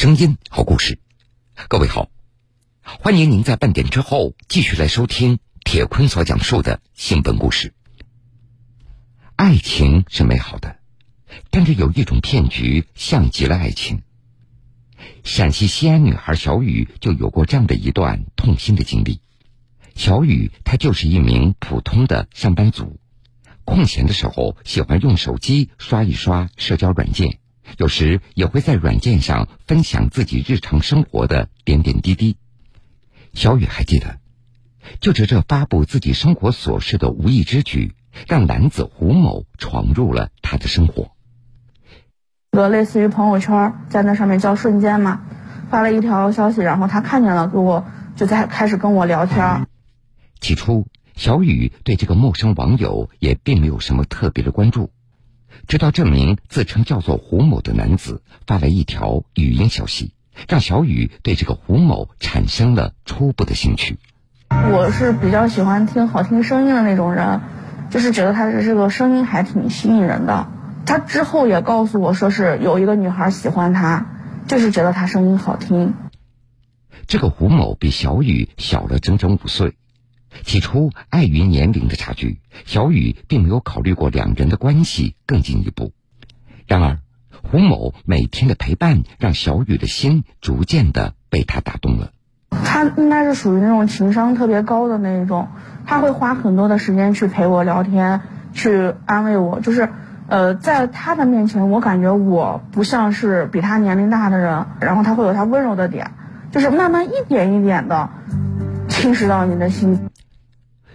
声音，好故事。各位好，欢迎您在半点之后继续来收听铁坤所讲述的新闻故事。爱情是美好的，但是有一种骗局像极了爱情。陕西西安女孩小雨就有过这样的一段痛心的经历。小雨她就是一名普通的上班族，空闲的时候喜欢用手机刷一刷社交软件。有时也会在软件上分享自己日常生活的点点滴滴。小雨还记得，就是这发布自己生活琐事的无意之举，让男子胡某闯入了他的生活。个类似于朋友圈，在那上面叫瞬间嘛，发了一条消息，然后他看见了，给我就在开始跟我聊天。起初，小雨对这个陌生网友也并没有什么特别的关注。直到这名自称叫做胡某的男子发来一条语音消息，让小雨对这个胡某产生了初步的兴趣。我是比较喜欢听好听声音的那种人，就是觉得他的这个声音还挺吸引人的。他之后也告诉我说是有一个女孩喜欢他，就是觉得他声音好听。这个胡某比小雨小了整整五岁。起初，碍于年龄的差距，小雨并没有考虑过两人的关系更进一步。然而，胡某每天的陪伴让小雨的心逐渐的被他打动了。他应该是属于那种情商特别高的那一种，他会花很多的时间去陪我聊天，去安慰我。就是，呃，在他的面前，我感觉我不像是比他年龄大的人，然后他会有他温柔的点，就是慢慢一点一点的侵蚀到你的心。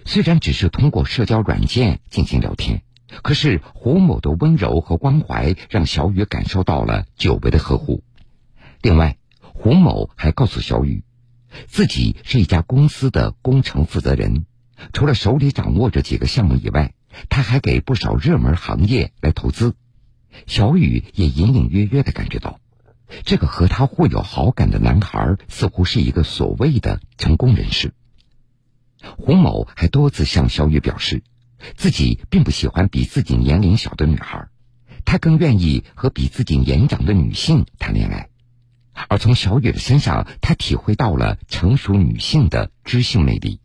虽然只是通过社交软件进行聊天，可是胡某的温柔和关怀让小雨感受到了久违的呵护。另外，胡某还告诉小雨，自己是一家公司的工程负责人，除了手里掌握着几个项目以外，他还给不少热门行业来投资。小雨也隐隐约约的感觉到，这个和他互有好感的男孩似乎是一个所谓的成功人士。胡某还多次向小雨表示，自己并不喜欢比自己年龄小的女孩，他更愿意和比自己年长的女性谈恋爱。而从小雨的身上，他体会到了成熟女性的知性魅力。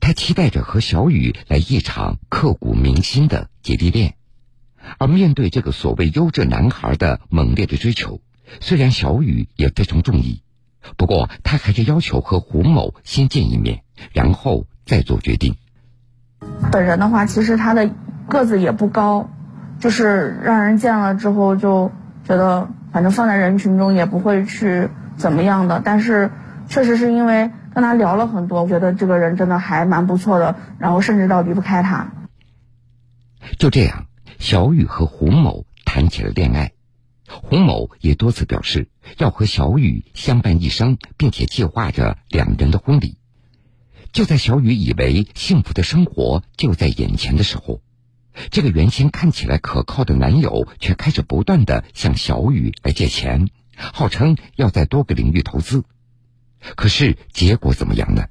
他期待着和小雨来一场刻骨铭心的姐弟恋。而面对这个所谓优质男孩的猛烈的追求，虽然小雨也非常中意，不过他还是要求和胡某先见一面，然后。再做决定。本人的话，其实他的个子也不高，就是让人见了之后就觉得，反正放在人群中也不会去怎么样的。但是，确实是因为跟他聊了很多，觉得这个人真的还蛮不错的，然后甚至到离不开他。就这样，小雨和胡某谈起了恋爱，胡某也多次表示要和小雨相伴一生，并且计划着两人的婚礼。就在小雨以为幸福的生活就在眼前的时候，这个原先看起来可靠的男友却开始不断的向小雨来借钱，号称要在多个领域投资。可是结果怎么样呢？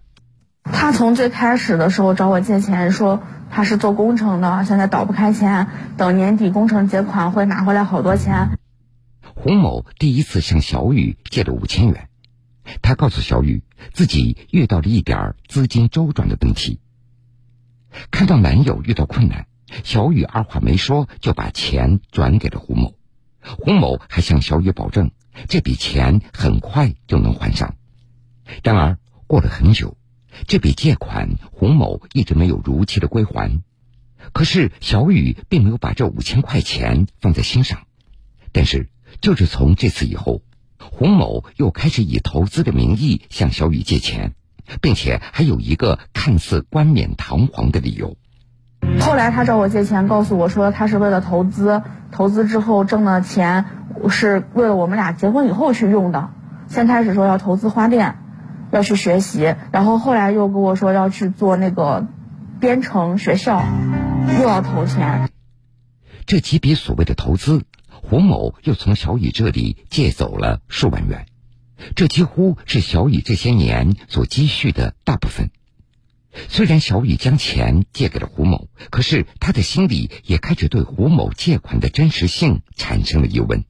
他从最开始的时候找我借钱，说他是做工程的，现在倒不开钱，等年底工程结款会拿回来好多钱。洪某第一次向小雨借了五千元。他告诉小雨，自己遇到了一点资金周转的问题。看到男友遇到困难，小雨二话没说就把钱转给了胡某。胡某还向小雨保证，这笔钱很快就能还上。然而过了很久，这笔借款胡某一直没有如期的归还。可是小雨并没有把这五千块钱放在心上。但是就是从这次以后。胡某又开始以投资的名义向小雨借钱，并且还有一个看似冠冕堂皇的理由。后来他找我借钱，告诉我说他是为了投资，投资之后挣的钱是为了我们俩结婚以后去用的。先开始说要投资花店，要去学习，然后后来又跟我说要去做那个编程学校，又要投钱。这几笔所谓的投资。胡某又从小雨这里借走了数万元，这几乎是小雨这些年所积蓄的大部分。虽然小雨将钱借给了胡某，可是他的心里也开始对胡某借款的真实性产生了疑问。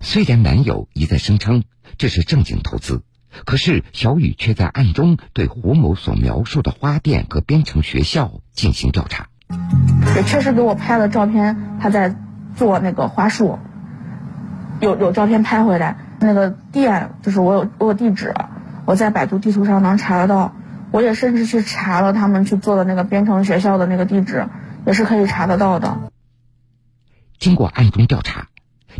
虽然男友一再声称这是正经投资，可是小雨却在暗中对胡某所描述的花店和编程学校进行调查。也确实给我拍了照片，他在做那个花束，有有照片拍回来。那个店就是我有我有地址，我在百度地图上能查得到。我也甚至去查了他们去做的那个编程学校的那个地址，也是可以查得到的。经过暗中调查，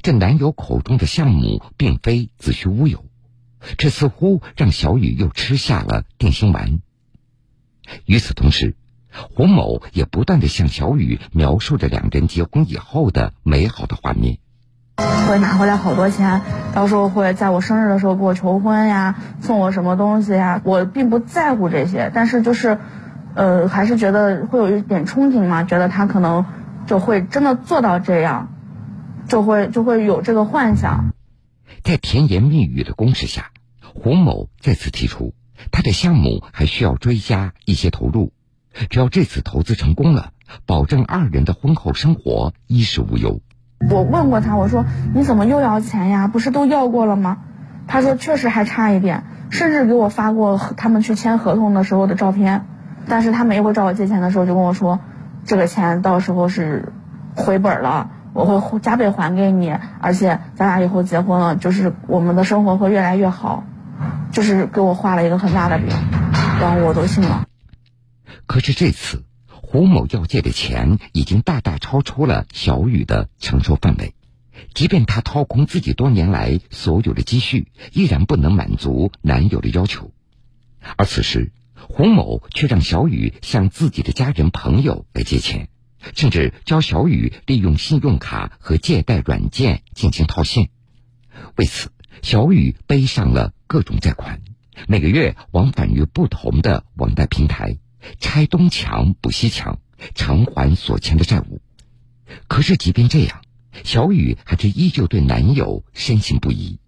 这男友口中的项目并非子虚乌有，这似乎让小雨又吃下了定心丸。与此同时，胡某也不断的向小雨描述着两人结婚以后的美好的画面。会拿回来好多钱，到时候会在我生日的时候给我求婚呀，送我什么东西呀。我并不在乎这些，但是就是，呃，还是觉得会有一点憧憬嘛，觉得他可能就会真的做到这样，就会就会有这个幻想。在甜言蜜语的攻势下，胡某再次提出，他的项目还需要追加一些投入，只要这次投资成功了，保证二人的婚后生活衣食无忧。我问过他，我说你怎么又要钱呀？不是都要过了吗？他说确实还差一点，甚至给我发过他们去签合同的时候的照片。但是他每一回找我借钱的时候，就跟我说，这个钱到时候是回本了，我会加倍还给你，而且咱俩以后结婚了，就是我们的生活会越来越好，就是给我画了一个很大的饼，然后我都信了。可是这次。胡某要借的钱已经大大超出了小雨的承受范围，即便她掏空自己多年来所有的积蓄，依然不能满足男友的要求。而此时，胡某却让小雨向自己的家人朋友来借钱，甚至教小雨利用信用卡和借贷软件进行套现。为此，小雨背上了各种贷款，每个月往返于不同的网贷平台。拆东墙补西墙，偿还所欠的债务。可是，即便这样，小雨还是依旧对男友深信不疑。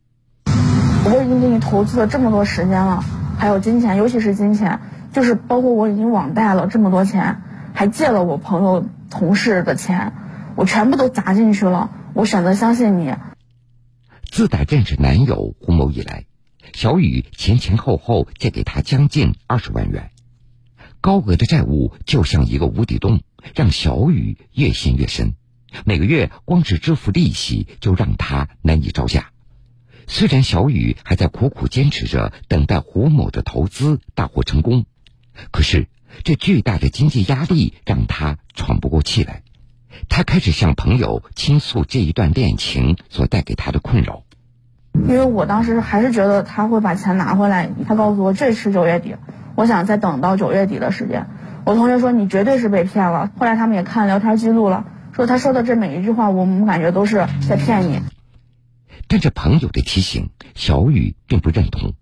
我已经给你投资了这么多时间了，还有金钱，尤其是金钱，就是包括我已经网贷了这么多钱，还借了我朋友、同事的钱，我全部都砸进去了。我选择相信你。自打认识男友胡某以来，小雨前前后后借给他将近二十万元。高额的债务就像一个无底洞，让小雨越陷越深。每个月光是支付利息就让他难以招架。虽然小雨还在苦苦坚持着，等待胡某的投资大获成功，可是这巨大的经济压力让他喘不过气来。他开始向朋友倾诉这一段恋情所带给他的困扰。因为我当时还是觉得他会把钱拿回来。他告诉我这是九月底。我想再等到九月底的时间，我同学说你绝对是被骗了。后来他们也看聊天记录了，说他说的这每一句话，我们感觉都是在骗你。但这朋友的提醒，小雨并不认同，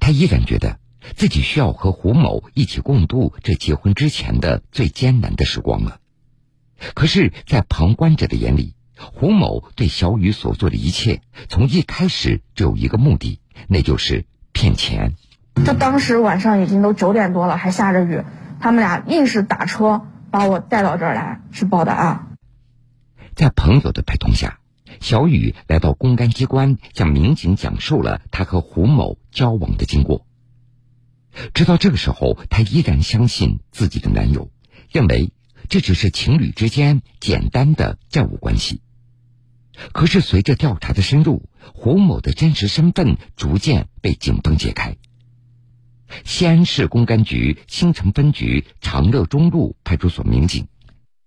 他依然觉得自己需要和胡某一起共度这结婚之前的最艰难的时光了。可是，在旁观者的眼里，胡某对小雨所做的一切，从一开始只有一个目的，那就是骗钱。就当时晚上已经都九点多了，还下着雨，他们俩硬是打车把我带到这儿来去报的案。在朋友的陪同下，小雨来到公安机关，向民警讲述了他和胡某交往的经过。直到这个时候，她依然相信自己的男友，认为这只是情侣之间简单的债务关系。可是随着调查的深入，胡某的真实身份逐渐被警方揭开。西安市公安局新城分局长乐中路派出所民警，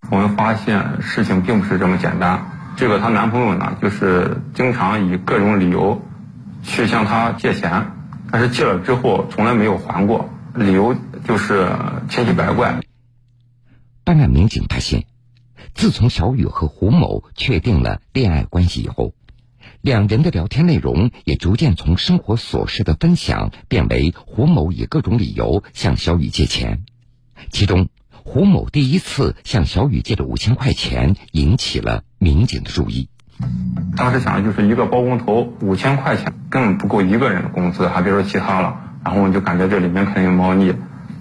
我们发现事情并不是这么简单。这个她男朋友呢，就是经常以各种理由去向她借钱，但是借了之后从来没有还过，理由就是千奇百怪。办案民警发现，自从小雨和胡某确定了恋爱关系以后。两人的聊天内容也逐渐从生活琐事的分享变为胡某以各种理由向小雨借钱。其中，胡某第一次向小雨借的五千块钱引起了民警的注意。当时想的就是一个包工头五千块钱根本不够一个人的工资，还别说其他了。然后我就感觉这里面肯定有猫腻。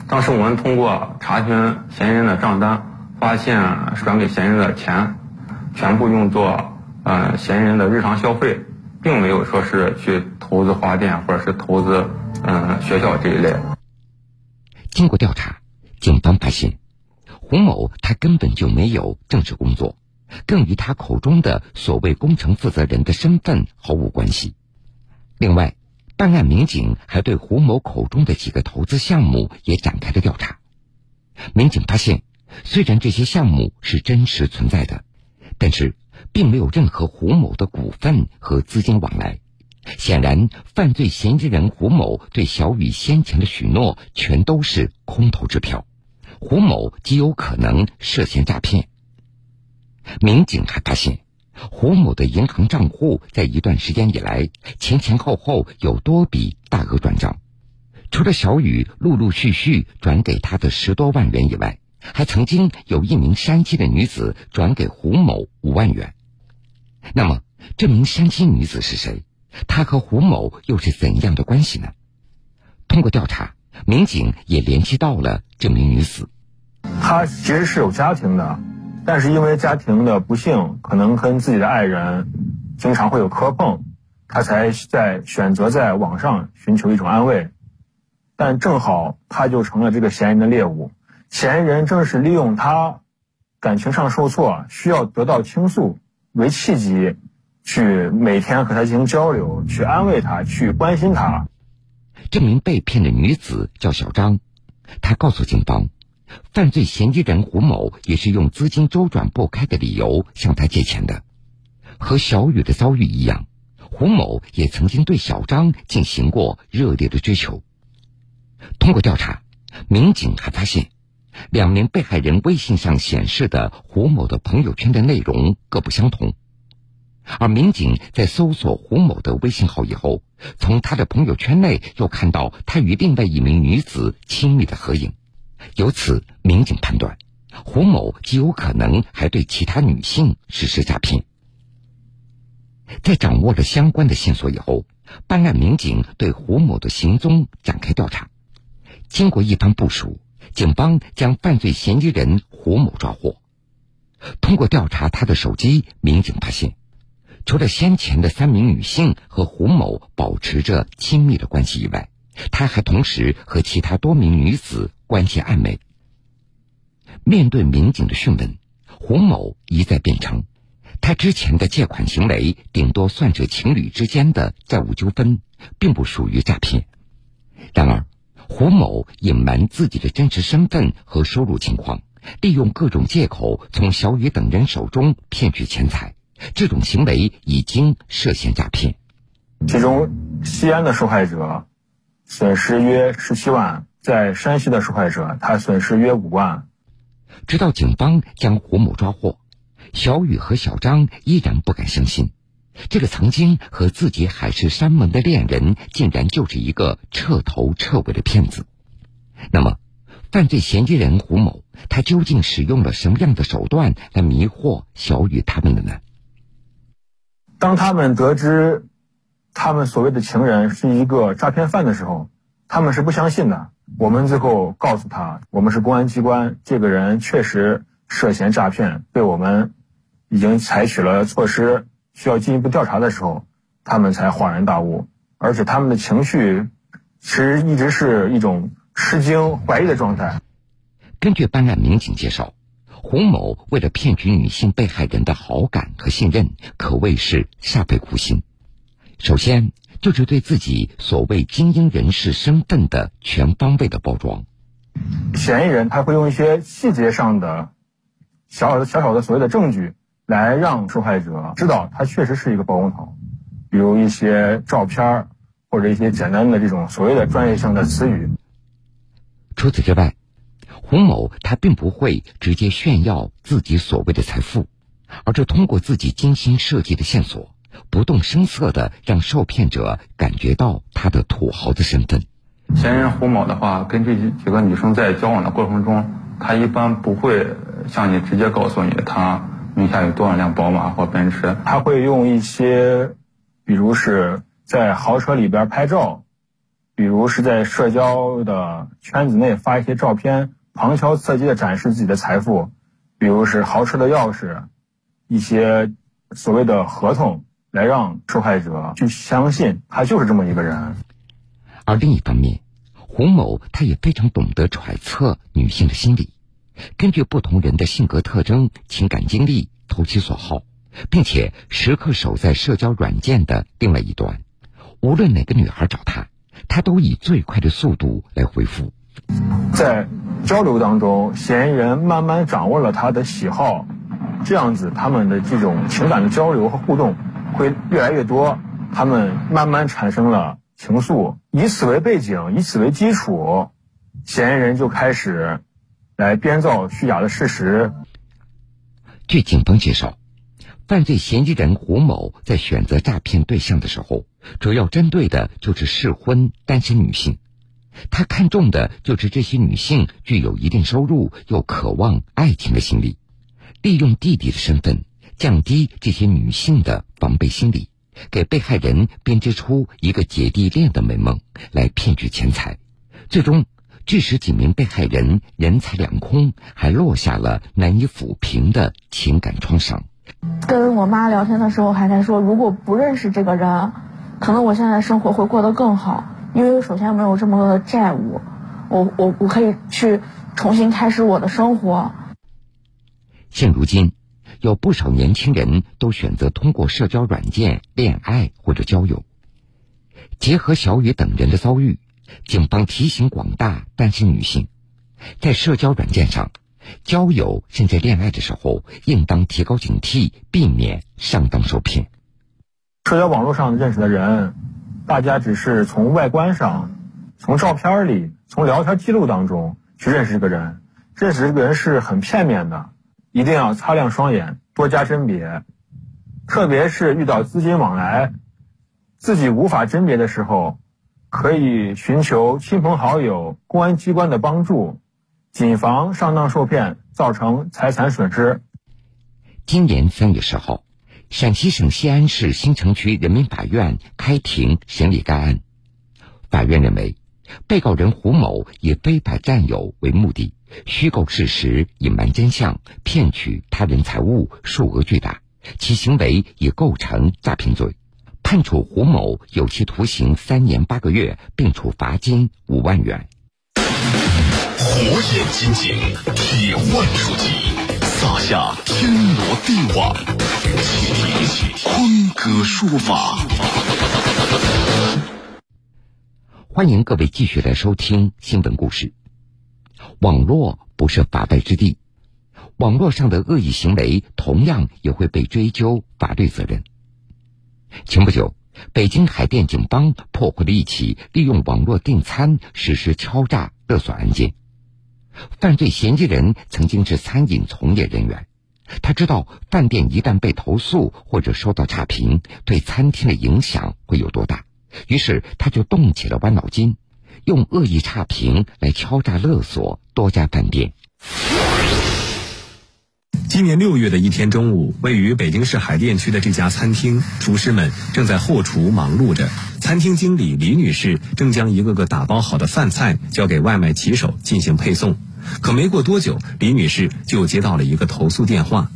当时我们通过查询嫌疑人的账单，发现转给嫌疑人的钱全部用作。呃，嫌疑人的日常消费，并没有说是去投资花店或者是投资嗯学校这一类。经过调查，警方发现，胡某他根本就没有正式工作，更与他口中的所谓工程负责人的身份毫无关系。另外，办案民警还对胡某口中的几个投资项目也展开了调查。民警发现，虽然这些项目是真实存在的，但是并没有任何胡某的股份和资金往来。显然，犯罪嫌疑人胡某对小雨先前的许诺全都是空头支票，胡某极有可能涉嫌诈骗。民警还发现，胡某的银行账户在一段时间以来前前后后有多笔大额转账，除了小雨陆陆续续转给他的十多万元以外，还曾经有一名山西的女子转给胡某五万元。那么，这名山西女子是谁？她和胡某又是怎样的关系呢？通过调查，民警也联系到了这名女子。她其实是有家庭的，但是因为家庭的不幸，可能跟自己的爱人经常会有磕碰，她才在选择在网上寻求一种安慰。但正好她就成了这个嫌疑人的猎物，嫌疑人正是利用他感情上受挫，需要得到倾诉为契机。去每天和他进行交流，去安慰他，去关心他。这名被骗的女子叫小张，她告诉警方，犯罪嫌疑人胡某也是用资金周转不开的理由向他借钱的。和小雨的遭遇一样，胡某也曾经对小张进行过热烈的追求。通过调查，民警还发现，两名被害人微信上显示的胡某的朋友圈的内容各不相同。而民警在搜索胡某的微信号以后，从他的朋友圈内又看到他与另外一名女子亲密的合影，由此民警判断，胡某极有可能还对其他女性实施诈骗。在掌握了相关的线索以后，办案民警对胡某的行踪展开调查。经过一番部署，警方将犯罪嫌疑人胡某抓获。通过调查他的手机，民警发现。除了先前的三名女性和胡某保持着亲密的关系以外，他还同时和其他多名女子关系暧昧。面对民警的讯问，胡某一再辩称，他之前的借款行为顶多算是情侣之间的债务纠纷，并不属于诈骗。然而，胡某隐瞒自己的真实身份和收入情况，利用各种借口从小雨等人手中骗取钱财。这种行为已经涉嫌诈骗。其中，西安的受害者损失约十七万，在山西的受害者他损失约五万。直到警方将胡某抓获，小雨和小张依然不敢相信，这个曾经和自己海誓山盟的恋人，竟然就是一个彻头彻尾的骗子。那么，犯罪嫌疑人胡某，他究竟使用了什么样的手段来迷惑小雨他们的呢？当他们得知他们所谓的情人是一个诈骗犯的时候，他们是不相信的。我们最后告诉他，我们是公安机关，这个人确实涉嫌诈骗，被我们已经采取了措施，需要进一步调查的时候，他们才恍然大悟。而且他们的情绪其实一直是一种吃惊、怀疑的状态。根据办案民警介绍。胡某为了骗取女性被害人的好感和信任，可谓是煞费苦心。首先就是对自己所谓精英人士身份的全方位的包装。嫌疑人他会用一些细节上的小小的小小的所谓的证据，来让受害者知道他确实是一个包工头，比如一些照片或者一些简单的这种所谓的专业性的词语。除此之外。胡某他并不会直接炫耀自己所谓的财富，而是通过自己精心设计的线索，不动声色的让受骗者感觉到他的土豪的身份。嫌疑人胡某的话，跟这几个女生在交往的过程中，他一般不会向你直接告诉你他名下有多少辆宝马或奔驰，他会用一些，比如是在豪车里边拍照，比如是在社交的圈子内发一些照片。旁敲侧击的展示自己的财富，比如是豪车的钥匙，一些所谓的合同，来让受害者去相信他就是这么一个人。而另一方面，胡某他也非常懂得揣测女性的心理，根据不同人的性格特征、情感经历投其所好，并且时刻守在社交软件的另外一端。无论哪个女孩找他，他都以最快的速度来回复。在交流当中，嫌疑人慢慢掌握了他的喜好，这样子他们的这种情感的交流和互动会越来越多，他们慢慢产生了情愫。以此为背景，以此为基础，嫌疑人就开始来编造虚假的事实。据警方介绍，犯罪嫌疑人胡某在选择诈骗对象的时候，主要针对的就是适婚单身女性。他看中的就是这些女性具有一定收入又渴望爱情的心理，利用弟弟的身份降低这些女性的防备心理，给被害人编织出一个姐弟恋的美梦，来骗取钱财，最终致使几名被害人人财两空，还落下了难以抚平的情感创伤。跟我妈聊天的时候还在说，如果不认识这个人，可能我现在生活会过得更好。因为首先没有这么多的债务，我我我可以去重新开始我的生活。现如今，有不少年轻人都选择通过社交软件恋爱或者交友。结合小雨等人的遭遇，警方提醒广大单身女性，在社交软件上交友甚至恋爱的时候，应当提高警惕，避免上当受骗。社交网络上认识的人。大家只是从外观上、从照片里、从聊天记录当中去认识这个人，认识这个人是很片面的，一定要擦亮双眼，多加甄别。特别是遇到资金往来，自己无法甄别的时候，可以寻求亲朋好友、公安机关的帮助，谨防上当受骗，造成财产损失。今年三月十号。陕西省西安市新城区人民法院开庭审理该案。法院认为，被告人胡某以非法占有为目的，虚构事实、隐瞒真相、骗取他人财物，数额巨大，其行为已构成诈骗罪，判处胡某有期徒刑三年八个月，并处罚金五万元。火眼金睛，铁腕出击。撒下天罗地网，请听坤哥说法。欢迎各位继续来收听新闻故事。网络不是法外之地，网络上的恶意行为同样也会被追究法律责任。前不久，北京海淀警方破获了一起利用网络订餐实施敲诈勒索案件。犯罪嫌疑人曾经是餐饮从业人员，他知道饭店一旦被投诉或者收到差评，对餐厅的影响会有多大，于是他就动起了歪脑筋，用恶意差评来敲诈勒索多家饭店。今年六月的一天中午，位于北京市海淀区的这家餐厅，厨师们正在后厨忙碌着。餐厅经理李女士正将一个个打包好的饭菜交给外卖骑手进行配送。可没过多久，李女士就接到了一个投诉电话。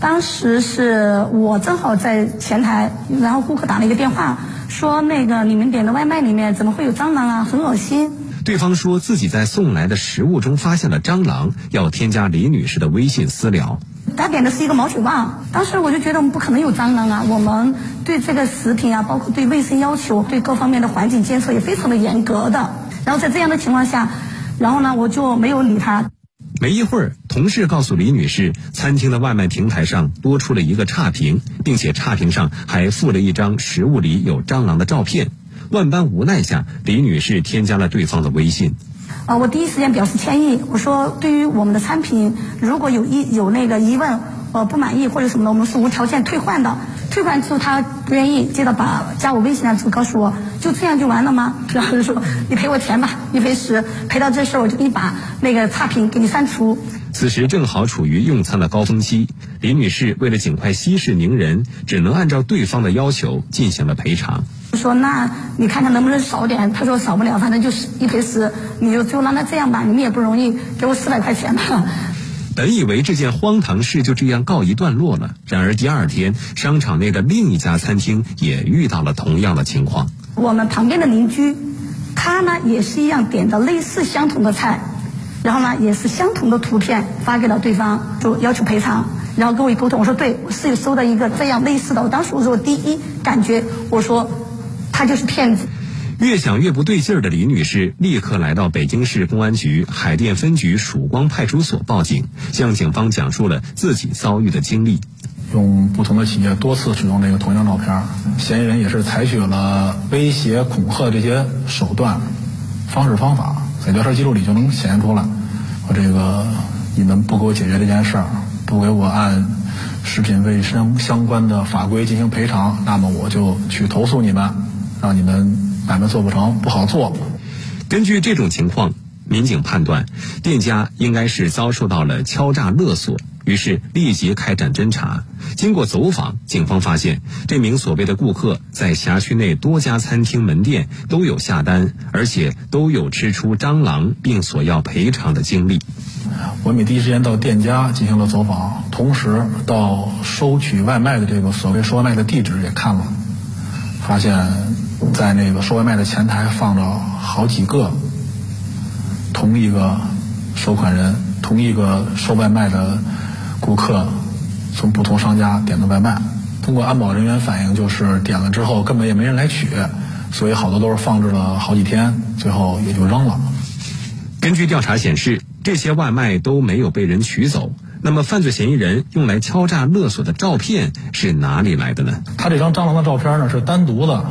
当时是我正好在前台，然后顾客打了一个电话，说那个你们点的外卖里面怎么会有蟑螂啊，很恶心。对方说自己在送来的食物中发现了蟑螂，要添加李女士的微信私聊。他点的是一个毛血旺，当时我就觉得我们不可能有蟑螂啊，我们对这个食品啊，包括对卫生要求、对各方面的环境监测也非常的严格的。然后在这样的情况下，然后呢，我就没有理他。没一会儿，同事告诉李女士，餐厅的外卖平台上多出了一个差评，并且差评上还附了一张食物里有蟑螂的照片。万般无奈下，李女士添加了对方的微信。啊，我第一时间表示歉意，我说对于我们的产品，如果有疑有那个疑问，呃不满意或者什么的，我们是无条件退换的。退换之后他不愿意，接着把加我微信的时候告诉我，就这样就完了吗？然后就说你赔我钱吧，一赔十，赔到这事儿我就给你把那个差评给你删除。此时正好处于用餐的高峰期，李女士为了尽快息事宁人，只能按照对方的要求进行了赔偿。说那你看看能不能少点？他说少不了，反正就是一赔十，你就就让他这样吧，你们也不容易，给我四百块钱吧。本以为这件荒唐事就这样告一段落了，然而第二天，商场内的另一家餐厅也遇到了同样的情况。我们旁边的邻居，他呢也是一样点的类似相同的菜，然后呢也是相同的图片发给了对方，就要求赔偿。然后跟我一沟通，我说对，我是有收到一个这样类似的。我当时我说我第一感觉，我说他就是骗子。越想越不对劲儿的李女士，立刻来到北京市公安局海淀分局曙光派出所报警，向警方讲述了自己遭遇的经历。用不同的企业多次使用这个同一张照片，嫌疑人也是采取了威胁、恐吓这些手段、方式方法，在聊天记录里就能显现出来。我这个你们不给我解决这件事儿，不给我按食品卫生相关的法规进行赔偿，那么我就去投诉你们，让你们买卖做不成，不好做。根据这种情况，民警判断店家应该是遭受到了敲诈勒索。于是立即开展侦查。经过走访，警方发现这名所谓的顾客在辖区内多家餐厅门店都有下单，而且都有吃出蟑螂并索要赔偿的经历。我们第一时间到店家进行了走访，同时到收取外卖的这个所谓收外卖的地址也看了，发现，在那个收外卖的前台放着好几个同一个收款人、同一个收外卖的。顾客从不同商家点的外卖，通过安保人员反映，就是点了之后根本也没人来取，所以好多都是放置了好几天，最后也就扔了。根据调查显示，这些外卖都没有被人取走。那么，犯罪嫌疑人用来敲诈勒索的照片是哪里来的呢？他这张蟑螂的照片呢，是单独的，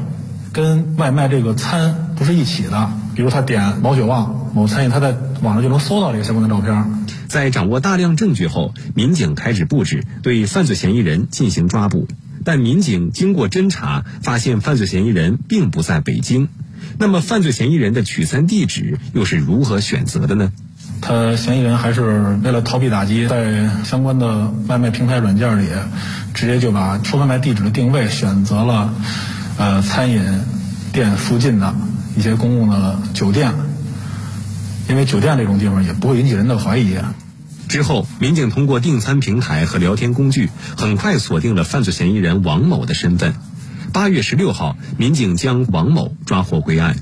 跟外卖这个餐不是一起的。比如他点毛血旺某餐饮，他在网上就能搜到这个相关的照片。在掌握大量证据后，民警开始布置对犯罪嫌疑人进行抓捕。但民警经过侦查，发现犯罪嫌疑人并不在北京。那么，犯罪嫌疑人的取餐地址又是如何选择的呢？他嫌疑人还是为了逃避打击，在相关的外卖平台软件里，直接就把收外卖地址的定位选择了，呃，餐饮店附近的一些公共的酒店，因为酒店这种地方也不会引起人的怀疑。之后，民警通过订餐平台和聊天工具，很快锁定了犯罪嫌疑人王某的身份。八月十六号，民警将王某抓获归案。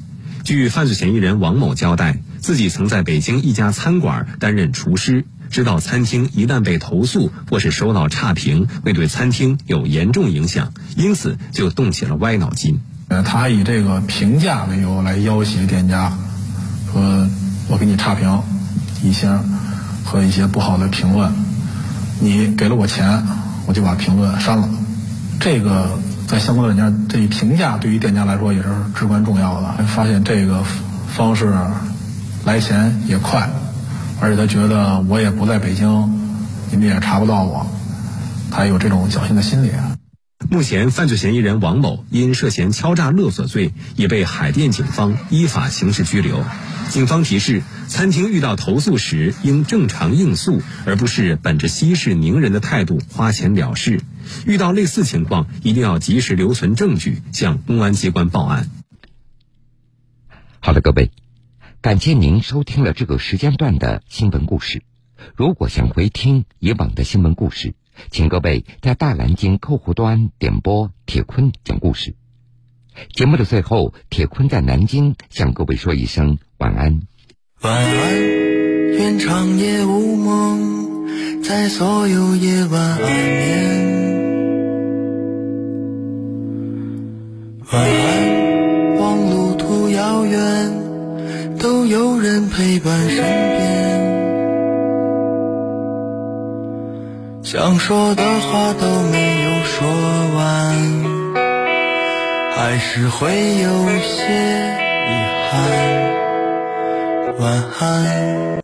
据犯罪嫌疑人王某交代，自己曾在北京一家餐馆担任厨师，知道餐厅一旦被投诉或是收到差评，会对餐厅有严重影响，因此就动起了歪脑筋。呃，他以这个评价为由来要挟店家，说我给你差评一星。和一些不好的评论，你给了我钱，我就把评论删了。这个在相关的软件，这一评价对于店家来说也是至关重要的。发现这个方式来钱也快，而且他觉得我也不在北京，你们也查不到我，他有这种侥幸的心理。目前，犯罪嫌疑人王某因涉嫌敲诈勒索罪，已被海淀警方依法刑事拘留。警方提示：餐厅遇到投诉时，应正常应诉，而不是本着息事宁人的态度花钱了事。遇到类似情况，一定要及时留存证据，向公安机关报案。好的，各位，感谢您收听了这个时间段的新闻故事。如果想回听以往的新闻故事，请各位在大南京客户端点播铁坤讲故事。节目的最后，铁坤在南京向各位说一声晚安。晚安，愿长夜无梦，在所有夜晚安眠。晚安，都有人陪伴身边。想说的话都没有说完。还是会有些遗憾。晚安。